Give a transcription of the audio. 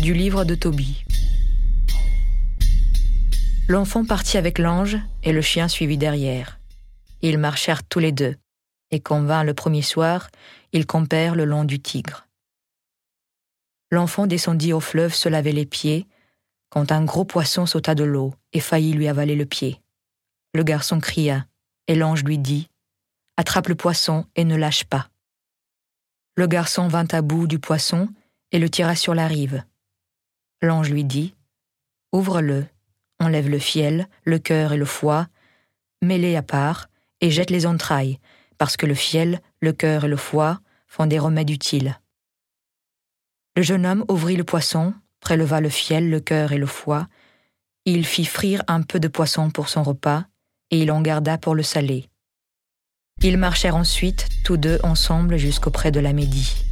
du livre de Tobie. L'enfant partit avec l'ange et le chien suivit derrière. Ils marchèrent tous les deux, et quand vint le premier soir, ils campèrent le long du Tigre. L'enfant descendit au fleuve se laver les pieds, quand un gros poisson sauta de l'eau et faillit lui avaler le pied. Le garçon cria, et l'ange lui dit Attrape le poisson et ne lâche pas. Le garçon vint à bout du poisson et le tira sur la rive. L'ange lui dit Ouvre-le enlève le fiel, le cœur et le foie, mets-les à part et jette les entrailles, parce que le fiel, le cœur et le foie font des remèdes utiles. Le jeune homme ouvrit le poisson, préleva le fiel, le cœur et le foie, il fit frire un peu de poisson pour son repas, et il en garda pour le saler. Ils marchèrent ensuite, tous deux ensemble, jusqu'auprès de la Médie.